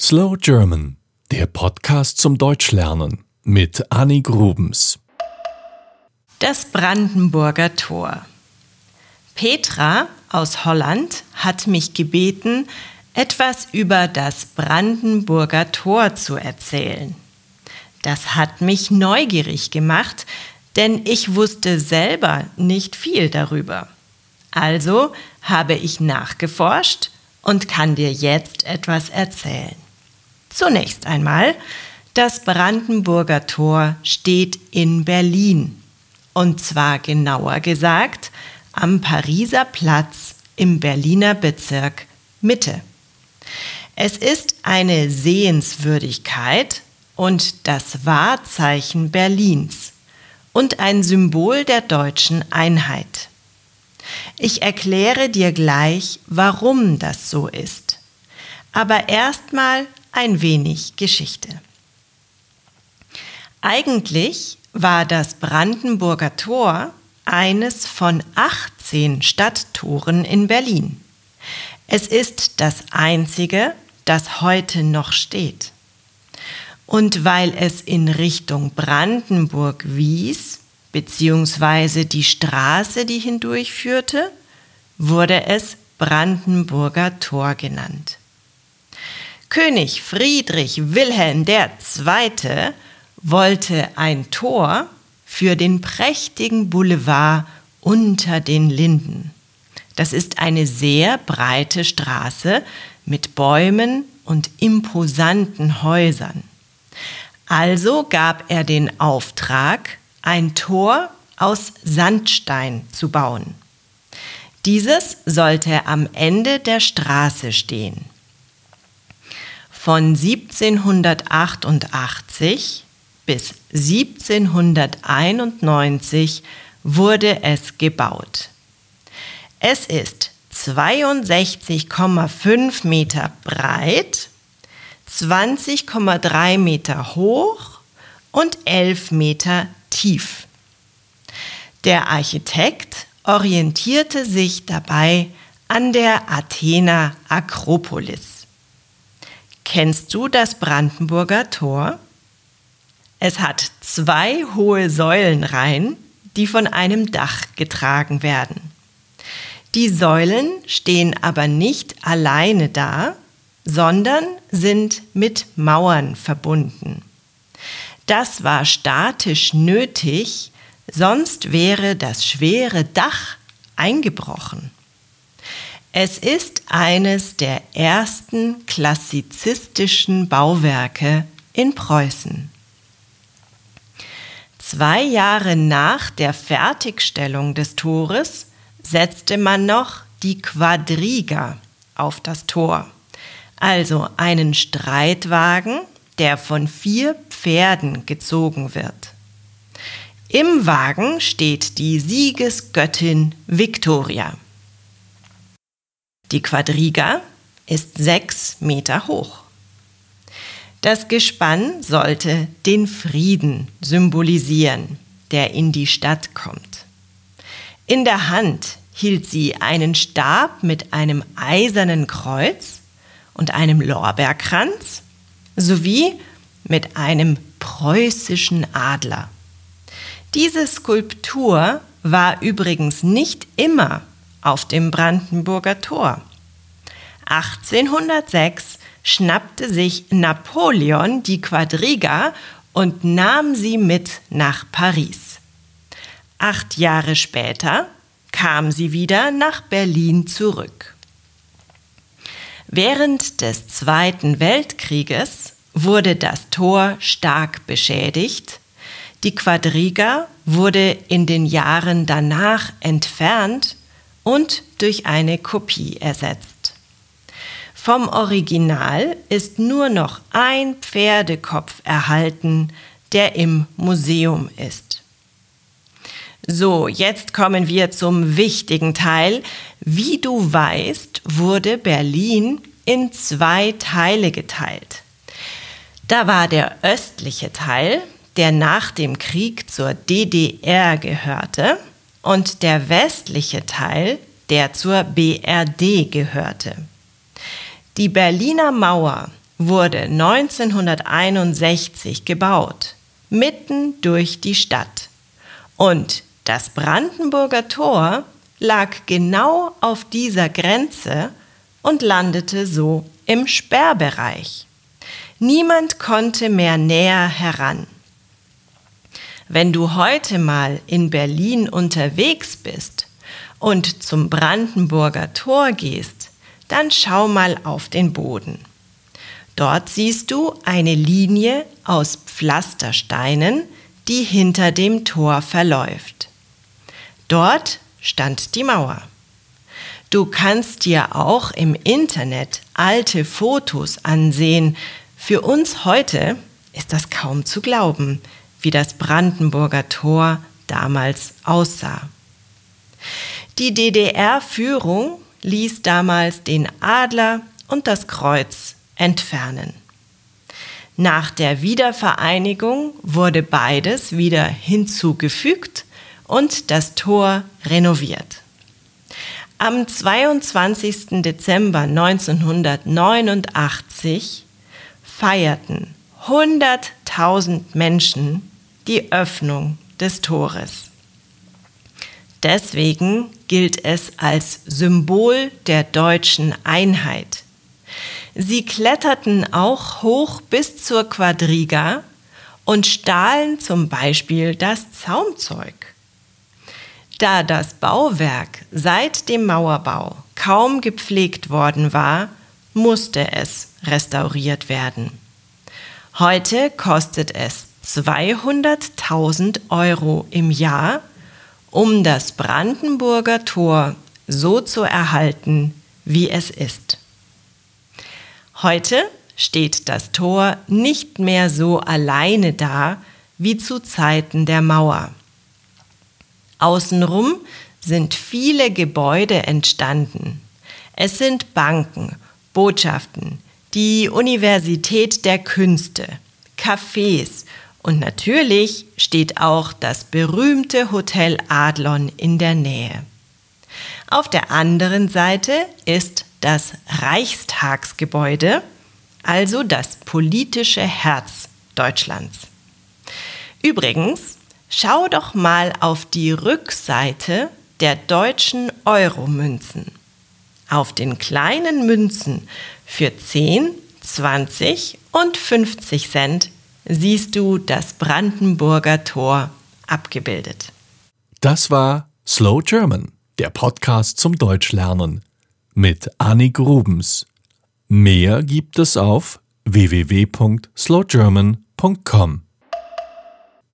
Slow German, der Podcast zum Deutschlernen mit Annie Grubens. Das Brandenburger Tor. Petra aus Holland hat mich gebeten, etwas über das Brandenburger Tor zu erzählen. Das hat mich neugierig gemacht, denn ich wusste selber nicht viel darüber. Also habe ich nachgeforscht und kann dir jetzt etwas erzählen. Zunächst einmal, das Brandenburger Tor steht in Berlin. Und zwar genauer gesagt am Pariser Platz im Berliner Bezirk Mitte. Es ist eine Sehenswürdigkeit und das Wahrzeichen Berlins und ein Symbol der deutschen Einheit. Ich erkläre dir gleich, warum das so ist. Aber erstmal ein wenig Geschichte. Eigentlich war das Brandenburger Tor eines von 18 Stadttoren in Berlin. Es ist das einzige, das heute noch steht. Und weil es in Richtung Brandenburg wies, beziehungsweise die Straße, die hindurchführte, wurde es Brandenburger Tor genannt. König Friedrich Wilhelm II. wollte ein Tor für den prächtigen Boulevard unter den Linden. Das ist eine sehr breite Straße mit Bäumen und imposanten Häusern. Also gab er den Auftrag, ein Tor aus Sandstein zu bauen. Dieses sollte am Ende der Straße stehen. Von 1788 bis 1791 wurde es gebaut. Es ist 62,5 Meter breit, 20,3 Meter hoch und 11 Meter tief. Der Architekt orientierte sich dabei an der Athener Akropolis. Kennst du das Brandenburger Tor? Es hat zwei hohe Säulenreihen, die von einem Dach getragen werden. Die Säulen stehen aber nicht alleine da, sondern sind mit Mauern verbunden. Das war statisch nötig, sonst wäre das schwere Dach eingebrochen. Es ist eines der ersten klassizistischen Bauwerke in Preußen. Zwei Jahre nach der Fertigstellung des Tores setzte man noch die Quadriga auf das Tor, also einen Streitwagen, der von vier Pferden gezogen wird. Im Wagen steht die Siegesgöttin Victoria. Die Quadriga ist sechs Meter hoch. Das Gespann sollte den Frieden symbolisieren, der in die Stadt kommt. In der Hand hielt sie einen Stab mit einem eisernen Kreuz und einem Lorbeerkranz sowie mit einem preußischen Adler. Diese Skulptur war übrigens nicht immer auf dem Brandenburger Tor. 1806 schnappte sich Napoleon die Quadriga und nahm sie mit nach Paris. Acht Jahre später kam sie wieder nach Berlin zurück. Während des Zweiten Weltkrieges wurde das Tor stark beschädigt. Die Quadriga wurde in den Jahren danach entfernt und durch eine Kopie ersetzt. Vom Original ist nur noch ein Pferdekopf erhalten, der im Museum ist. So, jetzt kommen wir zum wichtigen Teil. Wie du weißt, wurde Berlin in zwei Teile geteilt. Da war der östliche Teil, der nach dem Krieg zur DDR gehörte, und der westliche Teil, der zur BRD gehörte. Die Berliner Mauer wurde 1961 gebaut, mitten durch die Stadt. Und das Brandenburger Tor lag genau auf dieser Grenze und landete so im Sperrbereich. Niemand konnte mehr näher heran. Wenn du heute mal in Berlin unterwegs bist und zum Brandenburger Tor gehst, dann schau mal auf den Boden. Dort siehst du eine Linie aus Pflastersteinen, die hinter dem Tor verläuft. Dort stand die Mauer. Du kannst dir auch im Internet alte Fotos ansehen. Für uns heute ist das kaum zu glauben, wie das Brandenburger Tor damals aussah. Die DDR-Führung ließ damals den Adler und das Kreuz entfernen. Nach der Wiedervereinigung wurde beides wieder hinzugefügt und das Tor renoviert. Am 22. Dezember 1989 feierten 100.000 Menschen die Öffnung des Tores. Deswegen gilt es als Symbol der deutschen Einheit. Sie kletterten auch hoch bis zur Quadriga und stahlen zum Beispiel das Zaumzeug. Da das Bauwerk seit dem Mauerbau kaum gepflegt worden war, musste es restauriert werden. Heute kostet es 200.000 Euro im Jahr, um das Brandenburger Tor so zu erhalten, wie es ist. Heute steht das Tor nicht mehr so alleine da wie zu Zeiten der Mauer. Außenrum sind viele Gebäude entstanden. Es sind Banken, Botschaften, die Universität der Künste, Cafés und natürlich steht auch das berühmte Hotel Adlon in der Nähe. Auf der anderen Seite ist das Reichstagsgebäude, also das politische Herz Deutschlands. Übrigens, schau doch mal auf die Rückseite der deutschen Euro-Münzen. Auf den kleinen Münzen für 10, 20 und 50 Cent siehst du das Brandenburger Tor abgebildet. Das war Slow German, der Podcast zum Deutschlernen mit Annik Rubens. Mehr gibt es auf www.slowgerman.com.